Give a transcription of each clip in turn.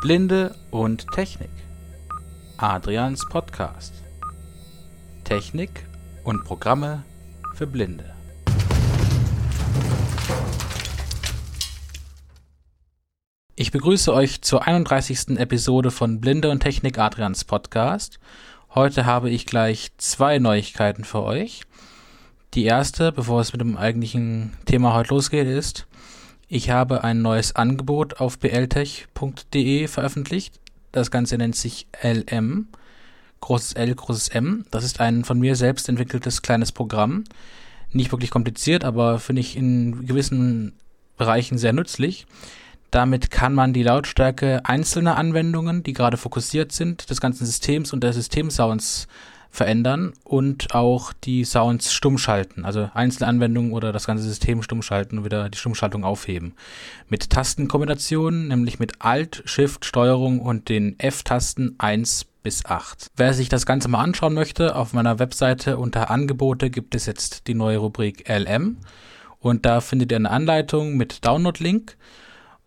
Blinde und Technik. Adrians Podcast. Technik und Programme für Blinde. Ich begrüße euch zur 31. Episode von Blinde und Technik Adrians Podcast. Heute habe ich gleich zwei Neuigkeiten für euch. Die erste, bevor es mit dem eigentlichen Thema heute losgeht, ist, ich habe ein neues Angebot auf bltech.de veröffentlicht. Das Ganze nennt sich LM. Großes L, großes M. Das ist ein von mir selbst entwickeltes kleines Programm. Nicht wirklich kompliziert, aber finde ich in gewissen Bereichen sehr nützlich. Damit kann man die Lautstärke einzelner Anwendungen, die gerade fokussiert sind, des ganzen Systems und der Systemsounds verändern und auch die Sounds stumm schalten, also einzelne Anwendungen oder das ganze System stumm schalten und wieder die Stummschaltung aufheben. Mit Tastenkombinationen, nämlich mit Alt, Shift, Steuerung und den F-Tasten 1 bis 8. Wer sich das Ganze mal anschauen möchte, auf meiner Webseite unter Angebote gibt es jetzt die neue Rubrik LM und da findet ihr eine Anleitung mit Download-Link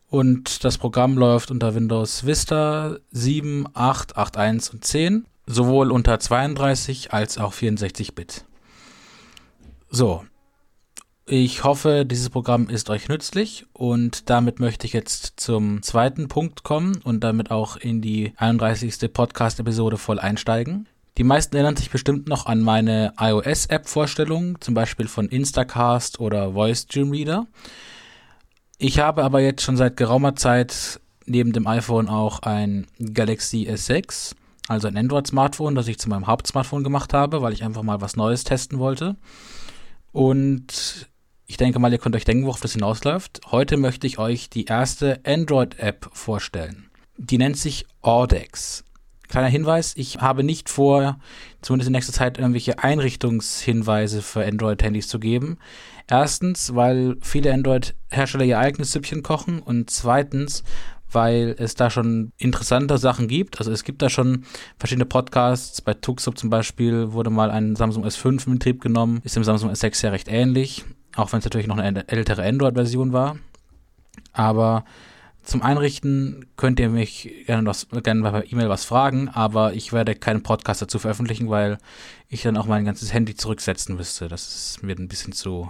und das Programm läuft unter Windows Vista 7, 8, 8.1 und 10 sowohl unter 32 als auch 64 Bit. So, ich hoffe, dieses Programm ist euch nützlich und damit möchte ich jetzt zum zweiten Punkt kommen und damit auch in die 31. Podcast-Episode voll einsteigen. Die meisten erinnern sich bestimmt noch an meine iOS-App-Vorstellung, zum Beispiel von Instacast oder Voice Dream Reader. Ich habe aber jetzt schon seit geraumer Zeit neben dem iPhone auch ein Galaxy S6 also ein Android-Smartphone, das ich zu meinem Hauptsmartphone gemacht habe, weil ich einfach mal was Neues testen wollte. Und ich denke mal, ihr könnt euch denken, worauf das hinausläuft. Heute möchte ich euch die erste Android-App vorstellen. Die nennt sich Audex. Kleiner Hinweis, ich habe nicht vor, zumindest in nächster Zeit irgendwelche Einrichtungshinweise für Android-Handys zu geben. Erstens, weil viele Android-Hersteller ihr eigenes Süppchen kochen und zweitens, weil es da schon interessante Sachen gibt. Also es gibt da schon verschiedene Podcasts. Bei Tuxup zum Beispiel wurde mal ein Samsung S5 in Betrieb genommen. Ist dem Samsung S6 ja recht ähnlich, auch wenn es natürlich noch eine ältere Android-Version war. Aber zum Einrichten könnt ihr mich gerne, was, gerne bei E-Mail was fragen, aber ich werde keinen Podcast dazu veröffentlichen, weil ich dann auch mein ganzes Handy zurücksetzen müsste. Das ist mir ein bisschen zu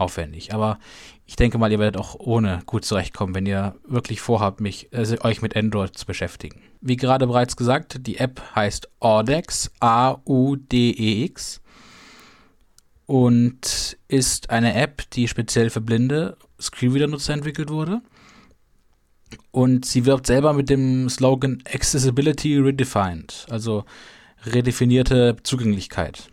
aufwendig. Aber ich denke mal, ihr werdet auch ohne gut zurechtkommen, wenn ihr wirklich vorhabt, mich, also euch mit Android zu beschäftigen. Wie gerade bereits gesagt, die App heißt Audex, A-U-D-E-X und ist eine App, die speziell für blinde Screenreader-Nutzer entwickelt wurde. Und sie wirbt selber mit dem Slogan Accessibility Redefined, also redefinierte Zugänglichkeit.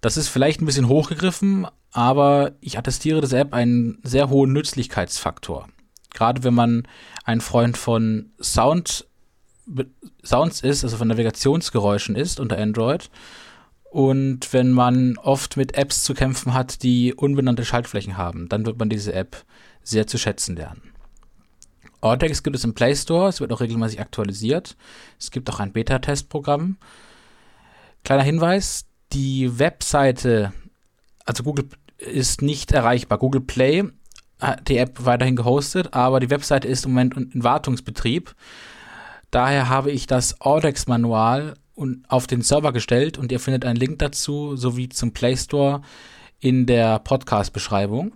Das ist vielleicht ein bisschen hochgegriffen, aber ich attestiere dieser App einen sehr hohen Nützlichkeitsfaktor. Gerade wenn man ein Freund von Sound, Sounds ist, also von Navigationsgeräuschen ist unter Android. Und wenn man oft mit Apps zu kämpfen hat, die unbenannte Schaltflächen haben, dann wird man diese App sehr zu schätzen lernen. Ortex gibt es im Play Store, es wird auch regelmäßig aktualisiert. Es gibt auch ein Beta-Testprogramm. Kleiner Hinweis, die Webseite, also Google ist nicht erreichbar. Google Play hat die App weiterhin gehostet, aber die Webseite ist im Moment in Wartungsbetrieb. Daher habe ich das Audex-Manual auf den Server gestellt und ihr findet einen Link dazu sowie zum Play Store in der Podcast-Beschreibung.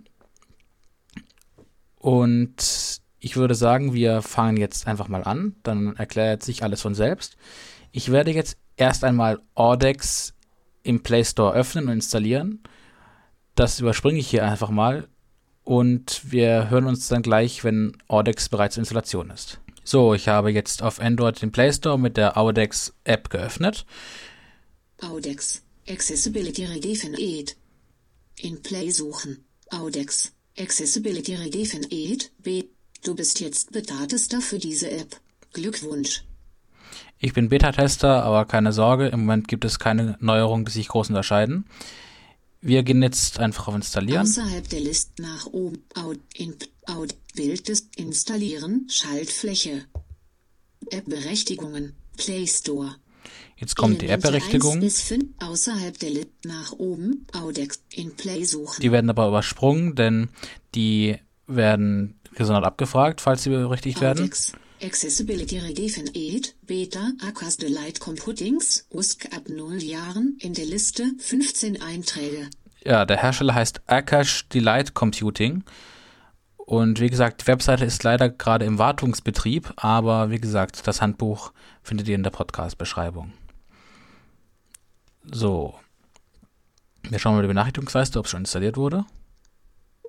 Und ich würde sagen, wir fangen jetzt einfach mal an. Dann erklärt sich alles von selbst. Ich werde jetzt erst einmal Audex im Play Store öffnen und installieren. Das überspringe ich hier einfach mal und wir hören uns dann gleich, wenn Audex bereits in Installation ist. So, ich habe jetzt auf Android den Play Store mit der Audex App geöffnet. Audex Accessibility Redefined. In Play suchen. Audex Accessibility Redefined. B. Du bist jetzt Beta-Tester für diese App. Glückwunsch. Ich bin Beta-Tester, aber keine Sorge, im Moment gibt es keine Neuerungen, die sich groß unterscheiden. Wir gehen jetzt einfach auf Installieren. Außerhalb der Liste nach oben. Out, in, out, Wildest installieren. Schaltfläche. App-Berechtigungen. Play Store. Jetzt kommt die App-Berechtigung. Außerhalb der Liste nach oben. Audex in Play suchen. Die werden aber übersprungen, denn die werden gesondert abgefragt, falls sie berechtigt werden. Accessibility Regeven 8, Beta, Acas Delight Computings, USC ab 0 Jahren, in der Liste 15 Einträge. Ja, der Hersteller heißt Akash Delight Computing. Und wie gesagt, die Webseite ist leider gerade im Wartungsbetrieb, aber wie gesagt, das Handbuch findet ihr in der Podcast-Beschreibung. So. Wir schauen mal die Benachrichtigungsleiste, ob es schon installiert wurde.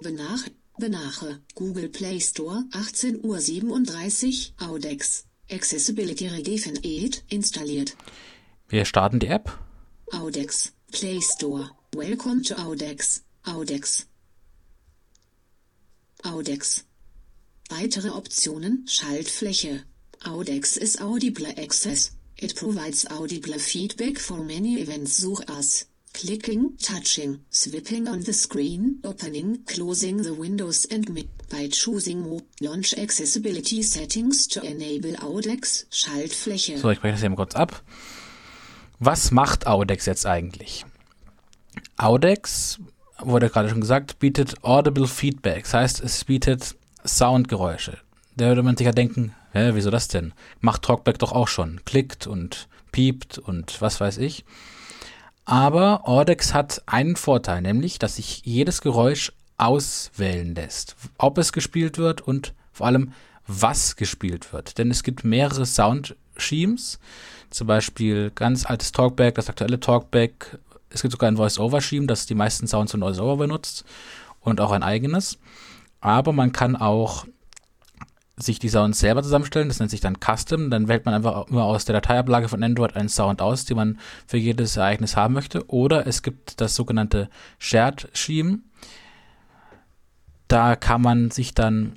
Benach Benache, Google Play Store, 18.37 Uhr, Audex, Accessibility Regeven 8, installiert. Wir starten die App. Audex, Play Store, Welcome to Audex, Audex. Audex. Weitere Optionen, Schaltfläche. Audex is Audible Access. It provides audible feedback for many events. Such as clicking, touching, sweeping on the screen, opening, closing the windows and me by choosing Mo Launch Accessibility Settings to enable Audex Schaltfläche. So, ich breche das mal kurz ab. Was macht Audex jetzt eigentlich? Audex, wurde gerade schon gesagt, bietet Audible Feedback. Das heißt, es bietet Soundgeräusche. Da würde man sich ja denken, hä, wieso das denn? Macht Talkback doch auch schon. Klickt und piept und was weiß ich. Aber Audex hat einen Vorteil, nämlich, dass sich jedes Geräusch auswählen lässt. Ob es gespielt wird und vor allem, was gespielt wird. Denn es gibt mehrere Sound-Schemes. Zum Beispiel ganz altes Talkback, das aktuelle Talkback. Es gibt sogar ein Voice-Over-Scheme, das die meisten Sounds von Voice-Over benutzt. Und auch ein eigenes. Aber man kann auch sich die Sounds selber zusammenstellen. Das nennt sich dann Custom. Dann wählt man einfach immer aus der Dateiablage von Android einen Sound aus, den man für jedes Ereignis haben möchte. Oder es gibt das sogenannte Shared Scheme. Da kann man sich dann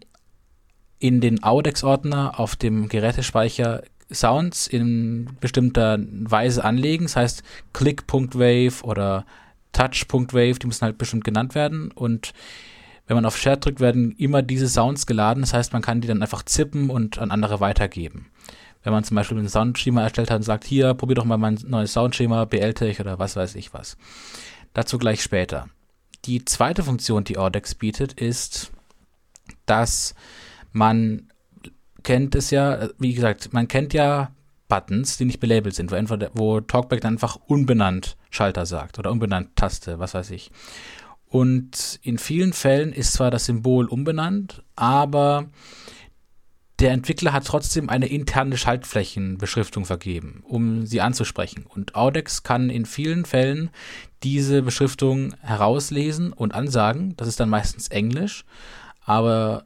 in den Audex-Ordner auf dem Gerätespeicher Sounds in bestimmter Weise anlegen. Das heißt Click.wave oder Touch.wave, die müssen halt bestimmt genannt werden. Und wenn man auf Share drückt, werden immer diese Sounds geladen. Das heißt, man kann die dann einfach zippen und an andere weitergeben. Wenn man zum Beispiel ein Soundschema erstellt hat und sagt, hier, probier doch mal mein neues Soundschema, BLTech oder was weiß ich was. Dazu gleich später. Die zweite Funktion, die Audex bietet, ist, dass man kennt es ja, wie gesagt, man kennt ja Buttons, die nicht belabelt sind, wo, entweder, wo Talkback dann einfach unbenannt Schalter sagt oder unbenannt Taste, was weiß ich. Und in vielen Fällen ist zwar das Symbol umbenannt, aber der Entwickler hat trotzdem eine interne Schaltflächenbeschriftung vergeben, um sie anzusprechen. Und Audex kann in vielen Fällen diese Beschriftung herauslesen und ansagen. Das ist dann meistens Englisch, aber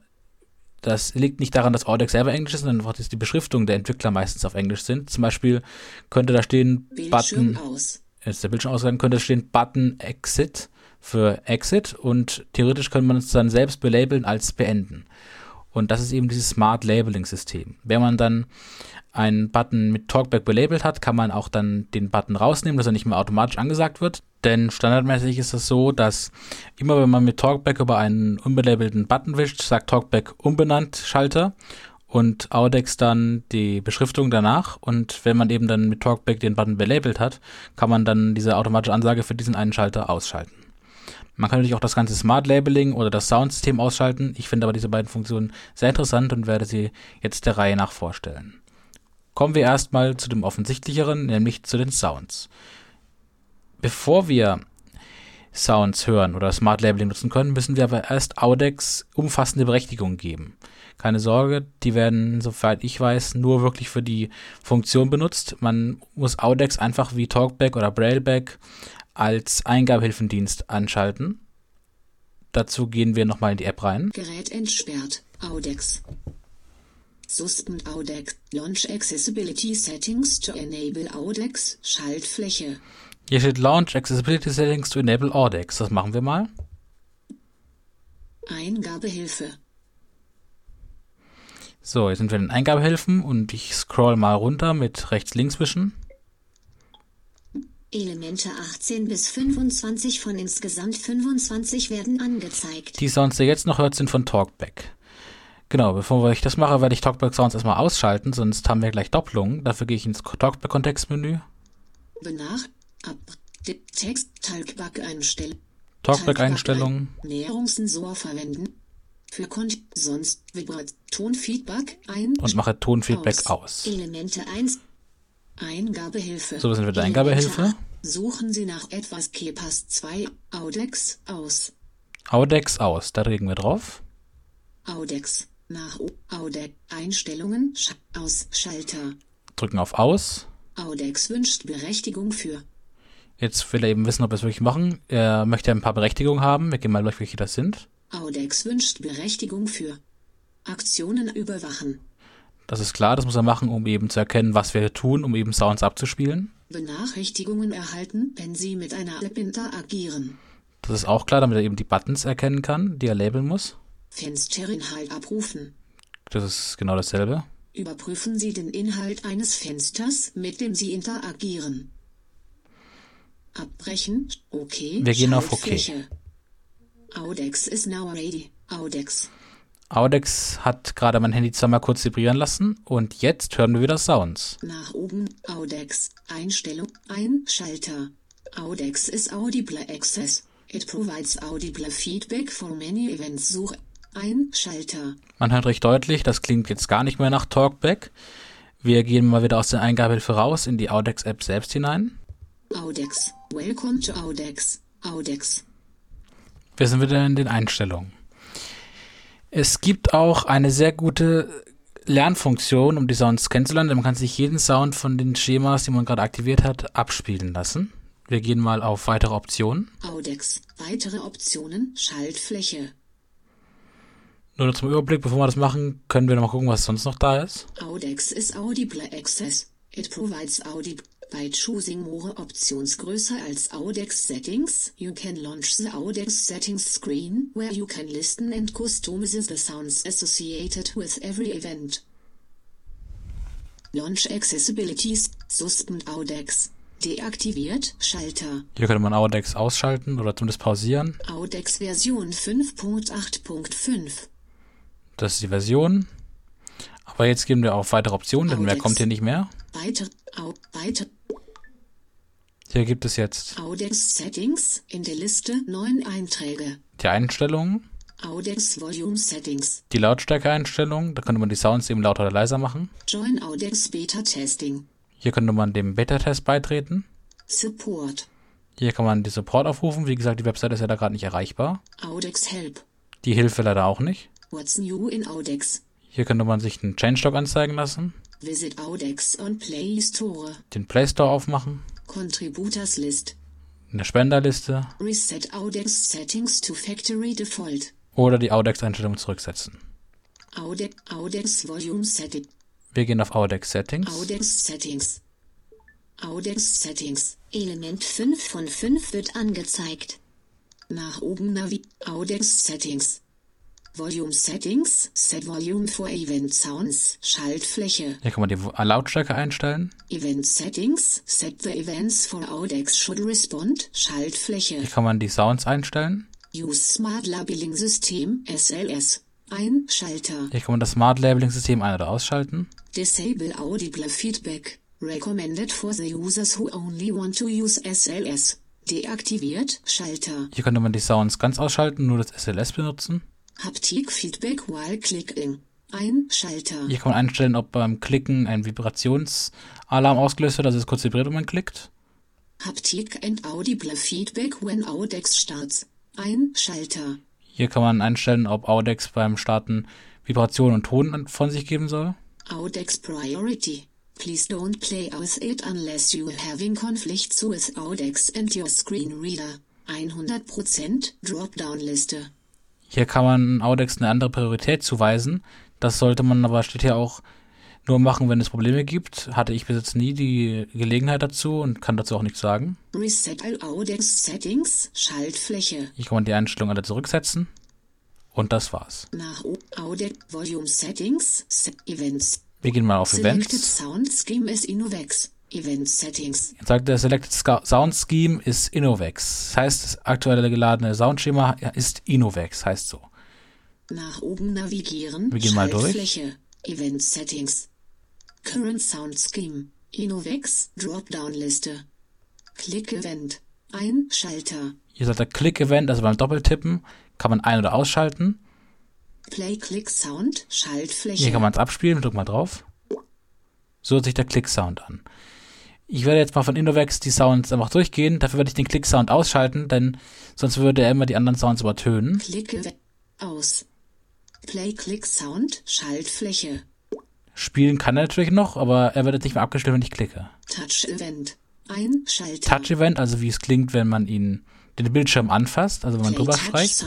das liegt nicht daran, dass Audex selber Englisch ist, sondern einfach, dass die Beschriftungen der Entwickler meistens auf Englisch sind. Zum Beispiel könnte da stehen Bildschirm Button, aus. jetzt der Bildschirm ausgegangen, könnte stehen Button Exit für Exit und theoretisch könnte man es dann selbst belabeln als beenden. Und das ist eben dieses Smart Labeling System. Wenn man dann einen Button mit Talkback belabelt hat, kann man auch dann den Button rausnehmen, dass er nicht mehr automatisch angesagt wird. Denn standardmäßig ist es so, dass immer wenn man mit Talkback über einen unbelabelten Button wischt, sagt Talkback unbenannt Schalter und Audex dann die Beschriftung danach. Und wenn man eben dann mit Talkback den Button belabelt hat, kann man dann diese automatische Ansage für diesen einen Schalter ausschalten. Man kann natürlich auch das ganze Smart Labeling oder das Soundsystem ausschalten. Ich finde aber diese beiden Funktionen sehr interessant und werde sie jetzt der Reihe nach vorstellen. Kommen wir erstmal zu dem offensichtlicheren, nämlich zu den Sounds. Bevor wir Sounds hören oder Smart Labeling nutzen können, müssen wir aber erst Audex umfassende Berechtigung geben. Keine Sorge, die werden, soweit ich weiß, nur wirklich für die Funktion benutzt. Man muss Audex einfach wie Talkback oder Brailleback als Eingabehilfendienst anschalten. Dazu gehen wir nochmal in die App rein. Gerät entsperrt. Audex. Suspend Audex. Launch Accessibility Settings to enable Audex. Schaltfläche. Hier steht Launch Accessibility Settings to enable Audex. Das machen wir mal. Eingabehilfe. So, jetzt sind wir in den Eingabehilfen und ich scroll mal runter mit rechts-links wischen. Elemente 18 bis 25 von insgesamt 25 werden angezeigt. Die Sounds, die ihr jetzt noch hört, sind von Talkback. Genau, bevor ich das mache, werde ich Talkback Sounds erstmal ausschalten, sonst haben wir gleich Doppelungen. Dafür gehe ich ins Talkback-Kontextmenü. Benach ab Text Talkback einstellen. Talkback-Einstellungen. Näherungssensor verwenden. Für Kon sonst Vibrat Tonfeedback ein. und mache Tonfeedback aus. Elemente 1. Eingabehilfe. So, wir sind mit der Eingabehilfe. Suchen Sie nach etwas Kepas 2. Audex aus. Audex aus, da regen wir drauf. Audex. Nach Audex. Einstellungen. Aus. Schalter. Drücken auf aus. Audex wünscht Berechtigung für. Jetzt will er eben wissen, ob wir es wirklich machen. Er möchte ein paar Berechtigungen haben. Wir gehen mal durch, welche das sind. Audex wünscht Berechtigung für. Aktionen überwachen. Das ist klar, das muss er machen, um eben zu erkennen, was wir tun, um eben Sounds abzuspielen. Benachrichtigungen erhalten, wenn Sie mit einer App interagieren. Das ist auch klar, damit er eben die Buttons erkennen kann, die er labeln muss. Fensterinhalt abrufen. Das ist genau dasselbe. Überprüfen Sie den Inhalt eines Fensters, mit dem Sie interagieren. Abbrechen. Okay. Wir gehen auf OK. Audex is now ready. Audex. Audex hat gerade mein Handy zweimal kurz vibrieren lassen und jetzt hören wir wieder Sounds. Nach oben. Audex. Einstellung. Ein Schalter. Audex is audible access. It provides audible feedback for many events. Such. Ein Schalter. Man hört recht deutlich, das klingt jetzt gar nicht mehr nach Talkback. Wir gehen mal wieder aus der Eingabehilfe raus in die Audex-App selbst hinein. Audex. Welcome to Audex. Audex. Wir sind wieder in den Einstellungen. Es gibt auch eine sehr gute Lernfunktion, um die Sounds kennenzulernen. Man kann sich jeden Sound von den Schemas, die man gerade aktiviert hat, abspielen lassen. Wir gehen mal auf weitere Optionen. Audex. Weitere Optionen. Schaltfläche. Nur noch zum Überblick, bevor wir das machen, können wir noch mal gucken, was sonst noch da ist. Audex is audible access. It provides audible. By choosing more options größer als Audex settings, you can launch the Audex settings screen, where you can listen and customize the sounds associated with every event. Launch Accessibilities, Suspend Audex. Deaktiviert, Schalter. Hier könnte man Audex ausschalten oder zumindest pausieren. Audex Version 5.8.5. Das ist die Version. Aber jetzt gehen wir auf weitere Optionen, denn mehr Audex. kommt hier nicht mehr. Weiter, au, weiter, Hier gibt es jetzt Audex Settings, in der Liste 9 Einträge. die Einstellungen, Audex Volume Settings. die Lautstärke-Einstellungen. Da könnte man die Sounds eben lauter oder leiser machen. Join Audex Beta Testing. Hier könnte man dem Beta-Test beitreten. Support. Hier kann man die Support aufrufen. Wie gesagt, die Webseite ist ja da gerade nicht erreichbar. Audex Help. Die Hilfe leider auch nicht. What's new in Audex? Hier könnte man sich einen Changelog anzeigen lassen, Visit Audex on Play Store. den Play Store aufmachen, Contributors List. eine Spenderliste Reset Audex Settings to Factory Default. oder die Audex-Einstellung zurücksetzen. Audex, Audex Volume Setting. Wir gehen auf Audex Settings. Audex Settings. Audex Settings. Element 5 von 5 wird angezeigt. Nach oben Navi. Audex Settings. Volume Settings. Set Volume for Event Sounds. Schaltfläche. Hier kann man die Lautstärke einstellen. Event Settings. Set the events for Audex should respond. Schaltfläche. Hier kann man die Sounds einstellen. Use Smart Labeling System. SLS. Ein Schalter. Hier kann man das Smart Labeling System ein- oder ausschalten. Disable audible feedback. Recommended for the users who only want to use SLS. Deaktiviert Schalter. Hier könnte man die Sounds ganz ausschalten, nur das SLS benutzen. Haptik Feedback while clicking. Ein Schalter. Hier kann man einstellen, ob beim Klicken ein Vibrationsalarm ausgelöst wird, also es kurz vibriert, wenn man klickt. Haptik and audible feedback when Audex starts. Ein Schalter. Hier kann man einstellen, ob Audex beim Starten Vibration und Ton von sich geben soll. Audex Priority. Please don't play with it unless you having conflicts with Audex and your screen reader. 100% Dropdown-Liste. Hier kann man Audex eine andere Priorität zuweisen. Das sollte man aber, steht hier auch, nur machen, wenn es Probleme gibt. Hatte ich bis jetzt nie die Gelegenheit dazu und kann dazu auch nichts sagen. Reset all Audex Settings. Schaltfläche. Hier kann man die Einstellungen alle zurücksetzen. Und das war's. Nach Audex Volume Settings. Set Events. Wir gehen mal auf Selected Events. Sound Scheme is Innovex. Event Settings. Jetzt sagt der Selected Sound Scheme ist Innovex. Das heißt, das aktuelle geladene Soundschema ist Innovex, heißt so. Nach oben navigieren. Wir gehen mal durch. Event Settings. Current Sound Scheme. Innovex. Dropdown-Liste. Click Event. Ein Schalter. Hier sagt der Click-Event, also beim Doppeltippen, kann man ein- oder ausschalten. Play Click Sound Schaltfläche. Hier kann man es abspielen, drück mal drauf. So hört sich der Klick-Sound an. Ich werde jetzt mal von Innovex die Sounds einfach durchgehen. Dafür werde ich den Klick-Sound ausschalten, denn sonst würde er immer die anderen Sounds übertönen. Klicke aus. Play Click Sound Schaltfläche. Spielen kann er natürlich noch, aber er wird jetzt nicht mehr abgestellt, wenn ich klicke. Touch Event. Ein Schalter. Touch Event, also wie es klingt, wenn man ihn den Bildschirm anfasst, also wenn man Play drüber streicht.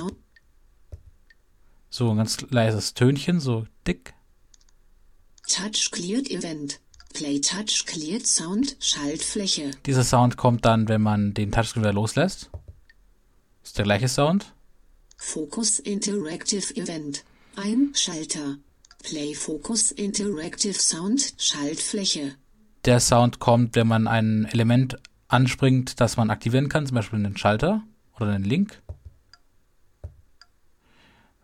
So ein ganz leises Tönchen, so dick. Touch Cleared Event. Play Touch Cleared Sound Schaltfläche. Dieser Sound kommt dann, wenn man den Touchscreen wieder loslässt. Ist der gleiche Sound. Focus Interactive Event. Ein Schalter. Play Focus Interactive Sound Schaltfläche. Der Sound kommt, wenn man ein Element anspringt, das man aktivieren kann, zum Beispiel einen Schalter oder einen Link.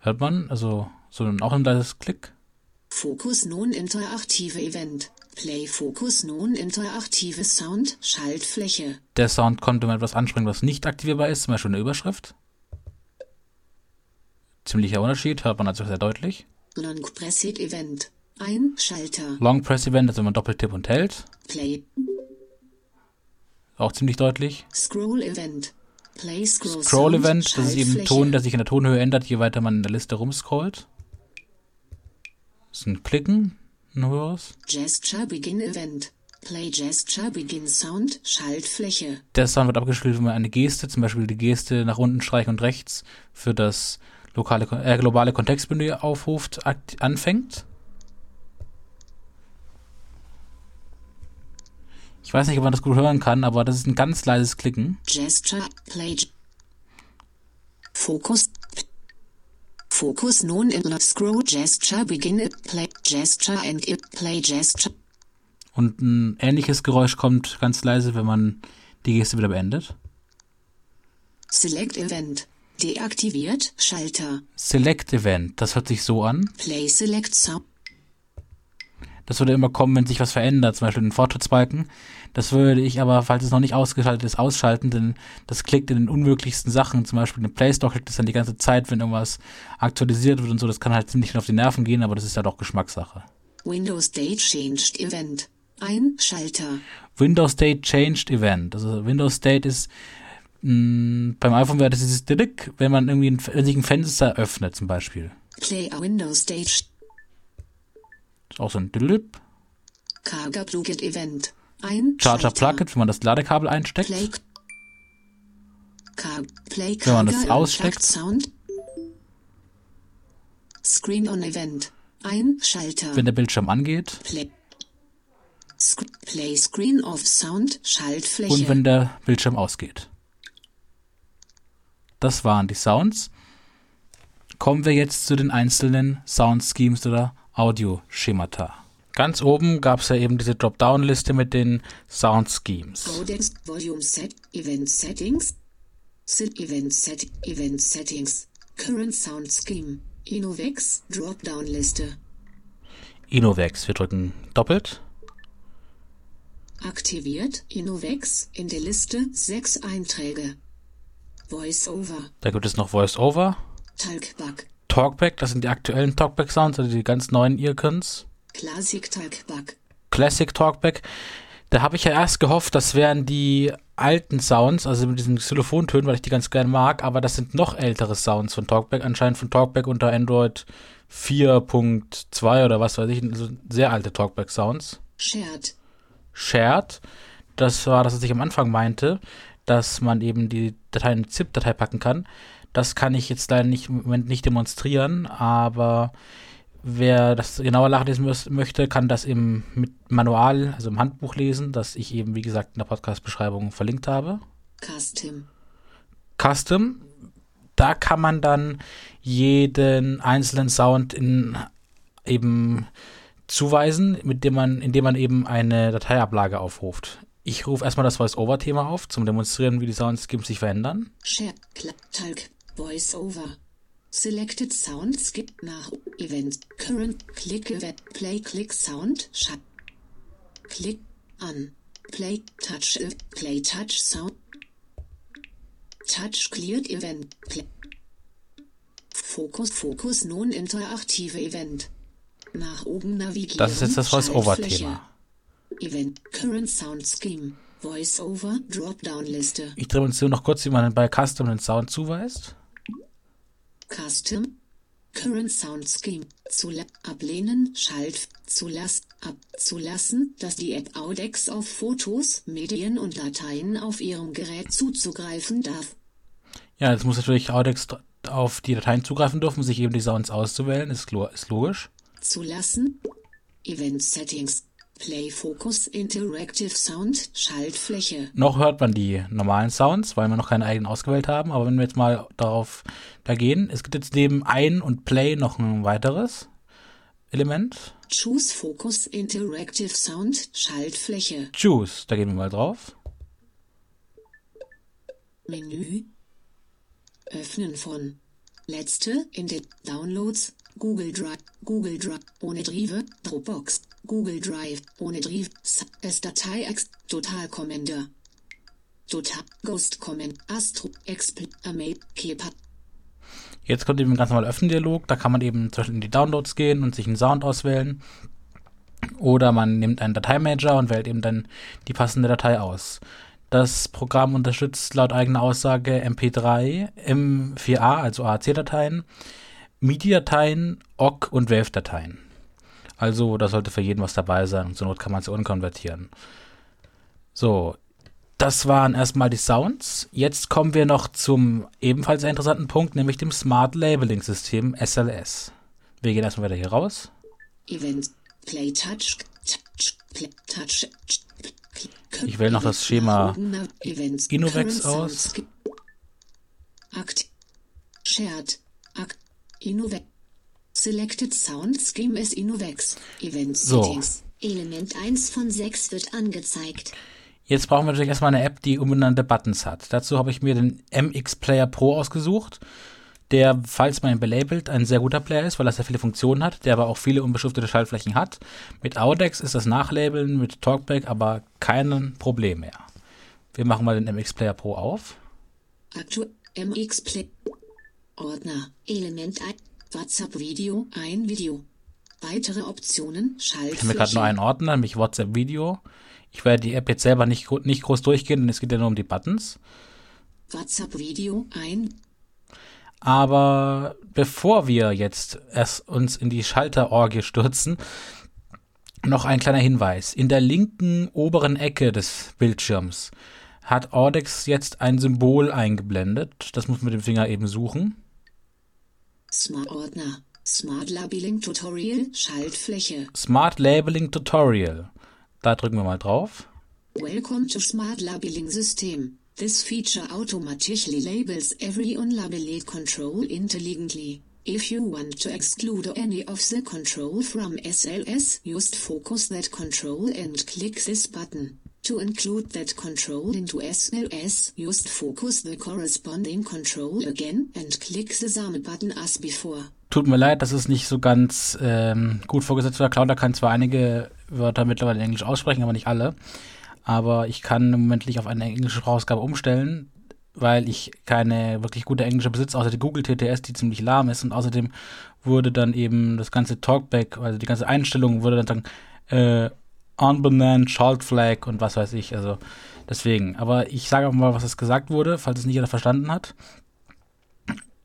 Hört man, also so ein, auch ein leises Klick. Focus Non Interaktive Event. Play Focus Non Interaktive Sound Schaltfläche. Der Sound kommt, wenn man etwas anspringt, was nicht aktivierbar ist, zum Beispiel eine Überschrift. Ziemlicher Unterschied, hört man also sehr deutlich. Long Pressed Event. Ein Schalter. Long Press Event, also wenn man Doppeltipp und hält, Play auch ziemlich deutlich. Scroll Event. Play Scroll, Scroll Event, das ist eben ein. Ton, der sich in der Tonhöhe ändert, je weiter man in der Liste rumscrollt. Das ist ein Klicken, höheres. Gesture Begin Event. Play Gesture Begin Sound Schaltfläche. Der Sound wird abgespielt, wenn man eine Geste, zum Beispiel die Geste nach unten streichen und rechts für das lokale, äh, globale Kontextmenü aufruft, anfängt. Ich weiß nicht, ob man das gut hören kann, aber das ist ein ganz leises Klicken. Gesture Play G- Focus Non in Scroll Gesture Begin it Play Gesture and it Play Gesture Und ein ähnliches Geräusch kommt ganz leise, wenn man die Geste wieder beendet. Select Event. Deaktiviert Schalter. Select Event, das hört sich so an. Play Select Sound. Das würde immer kommen, wenn sich was verändert, zum Beispiel den Fortschrittsbalken. Das würde ich aber, falls es noch nicht ausgeschaltet ist, ausschalten, denn das klickt in den unmöglichsten Sachen. Zum Beispiel in Play Store klickt es dann die ganze Zeit, wenn irgendwas aktualisiert wird und so. Das kann halt ziemlich auf die Nerven gehen, aber das ist ja doch Geschmackssache. Windows Date Changed Event. Ein Schalter. Windows Date Changed Event. Also Windows Date ist mh, beim iPhone wäre das dieses Dick, wenn man irgendwie ein, wenn sich ein Fenster öffnet zum Beispiel. Play a Windows Date Ist auch so ein Dilip. Carga Plugin Event. Ein Charger. Plugin, wenn man das Ladekabel einsteckt. Play Car Play Wenn man das aussteckt. Sound. Screen on Event. Ein Schalter. Wenn der Bildschirm angeht. Play. Sc Play Screen Off Sound Schaltfläche. und wenn der Bildschirm ausgeht. Das waren die Sounds. Kommen wir jetzt zu den einzelnen Sound Schemes oder Audioschemata. Ganz oben gab es ja eben diese Dropdown-Liste mit den Sound Schemes. Codex Volume Set Event Settings. Set Event Set Event Settings. Current Sound Scheme. Innovex Dropdown Liste. Innovex, wir drücken doppelt. Aktiviert Innovex in der Liste sechs Einträge. VoiceOver. Da gibt es noch VoiceOver, Talkback. Talkback, das sind die aktuellen Talkback-Sounds, also die ganz neuen Earcons. Classic Talkback. Classic Talkback. Da habe ich ja erst gehofft, das wären die alten Sounds, also mit diesen Xylophontönen, weil ich die ganz gerne mag, aber das sind noch ältere Sounds von Talkback, anscheinend von Talkback unter Android 4.2 oder was weiß ich, also sehr alte Talkback-Sounds. Shared. Shared, das war das, was ich am Anfang meinte, dass man eben die Datei in eine ZIP-Datei packen kann. Das kann ich jetzt leider nicht, im Moment nicht demonstrieren, aber wer das genauer nachlesen mö- möchte, kann das im Manual, also im Handbuch lesen, das ich eben, wie gesagt, in der Podcast-Beschreibung verlinkt habe. Custom. Custom, da kann man dann jeden einzelnen Sound in eben zuweisen, mit dem man, indem man eben eine Dateiablage aufruft. Ich rufe erstmal das Voice-Over-Thema auf, zum Demonstrieren, wie die Soundscapes sich verändern. Share. Talk. VoiceOver. Selected Sound Skip nach Event. Current. Click Event. Play Click Sound. Shut. Klick an. Play Touch. Ev- Play Touch Sound. Touch Cleared Event. Play. Fokus Fokus Non interaktive Event. Nach oben navigieren. Das ist jetzt das. Voice-Over-Thema. Event Current Sound Scheme. Voice-Over Dropdown-Liste. Ich demonstriere noch kurz, wie man bei Custom den Sound zuweist. Custom. Current Sound Scheme. Zula ablehnen. Schalt. Zulassen, dass die App Audex auf Fotos, Medien und Dateien auf ihrem Gerät zuzugreifen darf. Ja, jetzt muss natürlich Audex auf die Dateien zugreifen dürfen, sich eben die Sounds auszuwählen, ist, ist logisch. Zulassen. Event Settings. Play Focus Interactive Sound. Schaltfläche. Noch hört man die normalen Sounds, weil wir noch keine eigenen ausgewählt haben. Aber wenn wir jetzt mal darauf da gehen, es gibt jetzt neben ein und Play noch ein weiteres Element. Choose Focus Interactive Sound. Schaltfläche. Choose, da gehen wir mal drauf. Menü. Öffnen von. Letzte in den Downloads. Google Drive. Google Drive. Ohne Drive. Dropbox. Google Drive. Ohne Drive. S Datei Ex. Total Commander. Total Ghost Comment. Astro. Expl. Amate. Kepa. Jetzt kommt eben ganz normaler Öffnen-Dialog. Da kann man eben zum Beispiel in die Downloads gehen und sich einen Sound auswählen. Oder man nimmt einen Dateimanager und wählt eben dann die passende Datei aus. Das Programm unterstützt laut eigener Aussage MP3, M4A, also AAC-Dateien, MIDI-Dateien, OGG und WAV-Dateien. Also da sollte für jeden was dabei sein und zur Not kann man es unkonvertieren. So, das waren erstmal die Sounds. Jetzt kommen wir noch zum ebenfalls interessanten Punkt, nämlich dem Smart Labeling System SLS. Wir gehen erstmal wieder hier raus. Event. Play Touch. Touch. Play Touch. Ich wähle noch das Schema. Innovex aus. Akt. Shared. Akt. Innovex. Selected Sound Scheme is Innovex. Event So. Settings. Element 1 von 6 wird angezeigt. Jetzt brauchen wir natürlich erstmal eine App, die umbenannte Buttons hat. Dazu habe ich mir den MX Player Pro ausgesucht, der, falls man ihn belabelt, ein sehr guter Player ist, weil er sehr viele Funktionen hat, der aber auch viele unbeschriftete Schaltflächen hat. Mit Audex ist das Nachlabeln, mit Talkback aber kein Problem mehr. Wir machen mal den MX Player Pro auf. Aktu MX Play. Ordner. Element 1. WhatsApp Video. Ein Video. Weitere Optionen. Ich habe mir gerade nur einen Ordner, nämlich WhatsApp Video. Ich werde die App jetzt selber nicht, nicht groß durchgehen, denn es geht ja nur um die Buttons. WhatsApp Video. Ein. Aber bevor wir jetzt erst uns in die Schalterorgie stürzen, noch ein kleiner Hinweis. In der linken oberen Ecke des Bildschirms hat Audex jetzt ein Symbol eingeblendet. Das muss man mit dem Finger eben suchen. Smart Ordner. Smart Labeling Tutorial. Schaltfläche. Smart Labeling Tutorial. Da drücken wir mal drauf. Welcome to Smart Labeling System. This feature automatically labels every unlabeled control intelligently. If you want to exclude any of the control from SLS, just focus that control and click this button. To include that control into SLS, just focus the corresponding control again and click the same button as before. Tut mir leid, das ist nicht so ganz ähm, gut vorgesetzt. Der Cloud kann zwar einige Wörter mittlerweile in Englisch aussprechen, aber nicht alle. Aber ich kann im Moment nicht auf eine englische Sprachausgabe umstellen, weil ich keine wirklich gute englische besitze, außer die Google TTS, die ziemlich lahm ist. Und außerdem wurde dann eben das ganze Talkback, also die ganze Einstellung wurde dann sagen, äh, unbenannt, Shalt Flag und was weiß ich. Also deswegen. Aber ich sage auch mal, was es gesagt wurde, falls es nicht jeder verstanden hat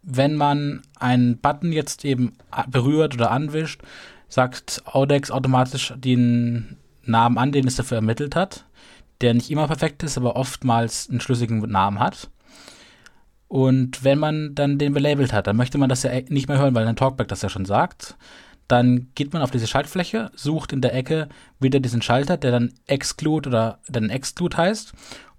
wenn man einen Button jetzt eben berührt oder anwischt, sagt Audex automatisch den Namen an, den es dafür ermittelt hat, der nicht immer perfekt ist, aber oftmals einen schlüssigen Namen hat. Und wenn man dann den belabelt hat, dann möchte man das ja nicht mehr hören, weil ein Talkback das ja schon sagt. Dann geht man auf diese Schaltfläche, sucht in der Ecke wieder diesen Schalter, der dann Exclude oder dann Exclude heißt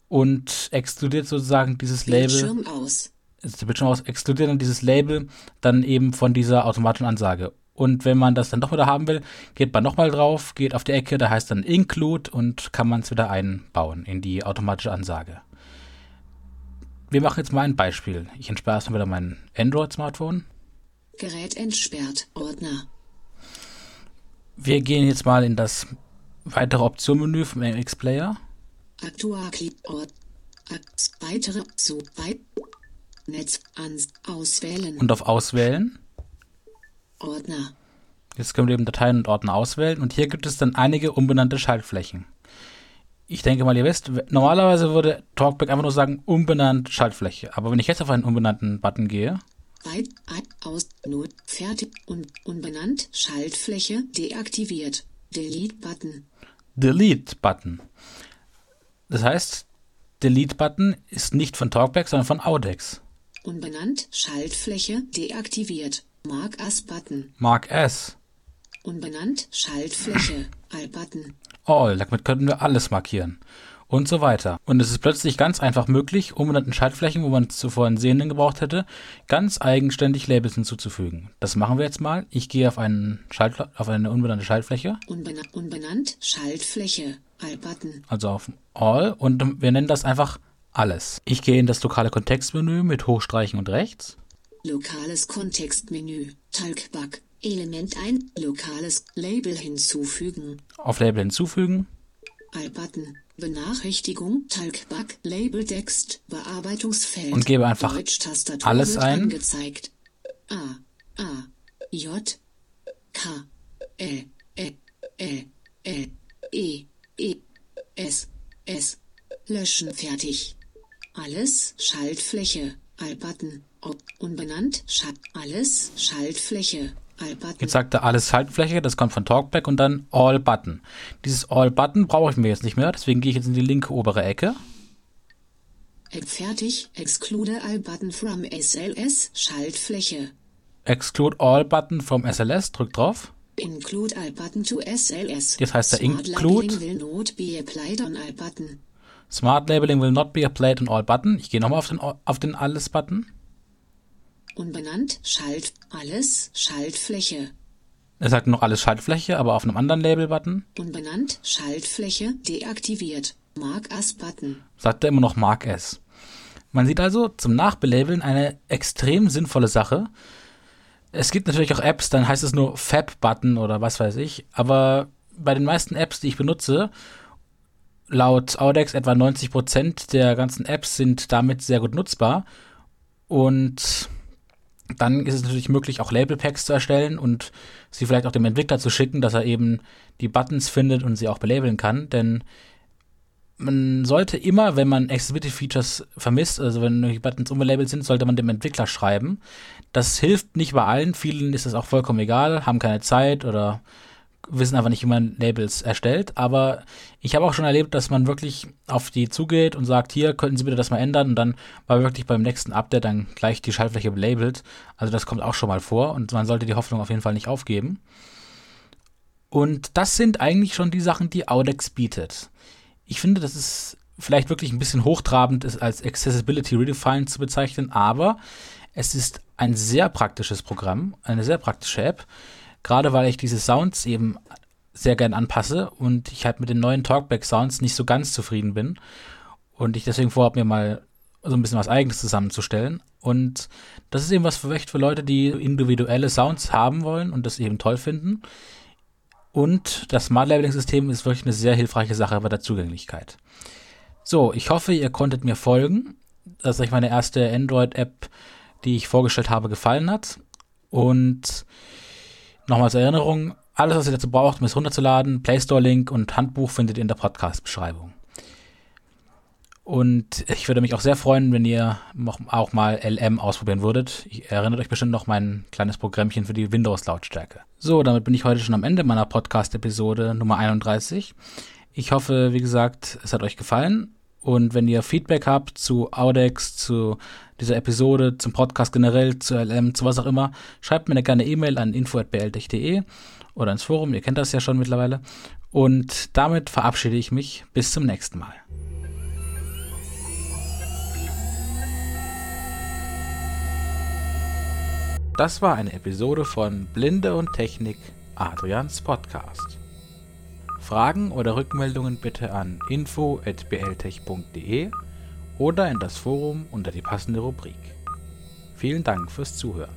und exkludiert sozusagen dieses Label Bildschirm aus. der Bildschirm aus, exkludiert dann dieses Label dann eben von dieser automatischen Ansage. Und wenn man das dann doch wieder haben will, geht man nochmal drauf, geht auf die Ecke, da heißt dann Include und kann man es wieder einbauen in die automatische Ansage. Wir machen jetzt mal ein Beispiel. Ich entsperre erstmal wieder mein Android-Smartphone. Gerät entsperrt. Ordner. Wir gehen jetzt mal in das weitere Optionmenü vom MX Player. Weitere. Zu. Netz. Auswählen. und auf Auswählen. Ordner. Jetzt können wir eben Dateien und Ordner auswählen und hier gibt es dann einige unbenannte Schaltflächen. Ich denke mal, ihr wisst, normalerweise würde Talkback einfach nur sagen, unbenannt Schaltfläche. Aber wenn ich jetzt auf einen unbenannten Button gehe, Weit, aus, Not, fertig und unbenannt, Schaltfläche deaktiviert. Delete-Button. Delete-Button. Das heißt, Delete-Button ist nicht von Talkback, sondern von Audex. Unbenannt, Schaltfläche deaktiviert. Mark as Button. Mark S. Unbenannt, Schaltfläche, All-Button. All, damit könnten wir alles markieren. Und so weiter. Und es ist plötzlich ganz einfach möglich, unbenannten Schaltflächen, wo man zuvor einen Sehenden gebraucht hätte, ganz eigenständig Labels hinzuzufügen. Das machen wir jetzt mal. Ich gehe auf, einen Schalt, auf eine unbenannte Schaltfläche, Unbena unbenannt, Schaltfläche, All-Button. also auf All, und wir nennen das einfach alles. Ich gehe in das lokale Kontextmenü mit Hochstreichen und rechts. Lokales Kontextmenü, Talkback, Element ein, lokales Label hinzufügen. Auf Label hinzufügen. All-Button, Benachrichtigung, Talkback, Label Text, Bearbeitungsfeld. Und gebe einfach alles ein. angezeigt. A, A, J, K, L, L, L, L, E, E, S, S. Löschen fertig. Alles, Schaltfläche, All-Button, Ob- unbenannt, Schalt, alles, Schaltfläche. Jetzt sagt er alles Schaltfläche, das kommt von Talkback und dann All Button. Dieses All Button brauche ich mir jetzt nicht mehr, deswegen gehe ich jetzt in die linke obere Ecke. Eck fertig, exclude All-Button from SLS, Schaltfläche. Exclude All Button vom SLS, drück drauf. Include All-Button to SLS. Jetzt heißt er Smart include. Labeling will not be applied on All-Button. Smart Labeling will not be applied on All Button. Ich gehe nochmal auf den, auf den Alles Button. Unbenannt, Schalt, alles, Schaltfläche. Er sagt noch alles Schaltfläche, aber auf einem anderen Label-Button Unbenannt, Schaltfläche, deaktiviert. Mark as Button. sagt er immer noch Mark S. Man sieht also zum Nachbelabeln eine extrem sinnvolle Sache. Es gibt natürlich auch Apps, dann heißt es nur Fab-Button oder was weiß ich, aber bei den meisten Apps, die ich benutze, laut Audex etwa 90% der ganzen Apps sind damit sehr gut nutzbar und dann ist es natürlich möglich, auch Label-Packs zu erstellen und sie vielleicht auch dem Entwickler zu schicken, dass er eben die Buttons findet und sie auch belabeln kann, denn man sollte immer, wenn man Accessibility-Features vermisst, also wenn die Buttons unbelabelt sind, sollte man dem Entwickler schreiben. Das hilft nicht bei allen, vielen ist das auch vollkommen egal, haben keine Zeit oder wissen einfach nicht, wie man Labels erstellt. Aber ich habe auch schon erlebt, dass man wirklich auf die zugeht und sagt, hier könnten Sie bitte das mal ändern und dann war wirklich beim nächsten Update dann gleich die Schaltfläche belabelt. Also das kommt auch schon mal vor und man sollte die Hoffnung auf jeden Fall nicht aufgeben. Und das sind eigentlich schon die Sachen, die Audex bietet. Ich finde, das ist vielleicht wirklich ein bisschen hochtrabend, es als Accessibility Redefined zu bezeichnen, aber es ist ein sehr praktisches Programm, eine sehr praktische App, gerade weil ich diese Sounds eben sehr gern anpasse und ich halt mit den neuen Talkback-Sounds nicht so ganz zufrieden bin und ich deswegen vorhabe, mir mal so ein bisschen was Eigenes zusammenzustellen. Und das ist eben was für, echt für Leute, die individuelle Sounds haben wollen und das eben toll finden. Und das Smart Labeling System ist wirklich eine sehr hilfreiche Sache bei der Zugänglichkeit. So, ich hoffe, ihr konntet mir folgen, dass euch meine erste Android-App, die ich vorgestellt habe, gefallen hat. Und nochmal zur Erinnerung, alles, was ihr dazu braucht, um es runterzuladen, Play Store Link und Handbuch findet ihr in der Podcast-Beschreibung. Und ich würde mich auch sehr freuen, wenn ihr auch mal LM ausprobieren würdet. Ihr erinnert euch bestimmt noch mein kleines Programmchen für die Windows-Lautstärke. So, damit bin ich heute schon am Ende meiner Podcast-Episode Nummer 31. Ich hoffe, wie gesagt, es hat euch gefallen. Und wenn ihr Feedback habt zu Audex, zu dieser Episode, zum Podcast generell, zu LM, zu was auch immer, schreibt mir eine gerne E-Mail an info.bltech.de oder ins Forum. Ihr kennt das ja schon mittlerweile. Und damit verabschiede ich mich. Bis zum nächsten Mal. Das war eine Episode von Blinde und Technik, Adrians Podcast. Fragen oder Rückmeldungen bitte an info@bltech.de oder in das Forum unter die passende Rubrik. Vielen Dank fürs Zuhören.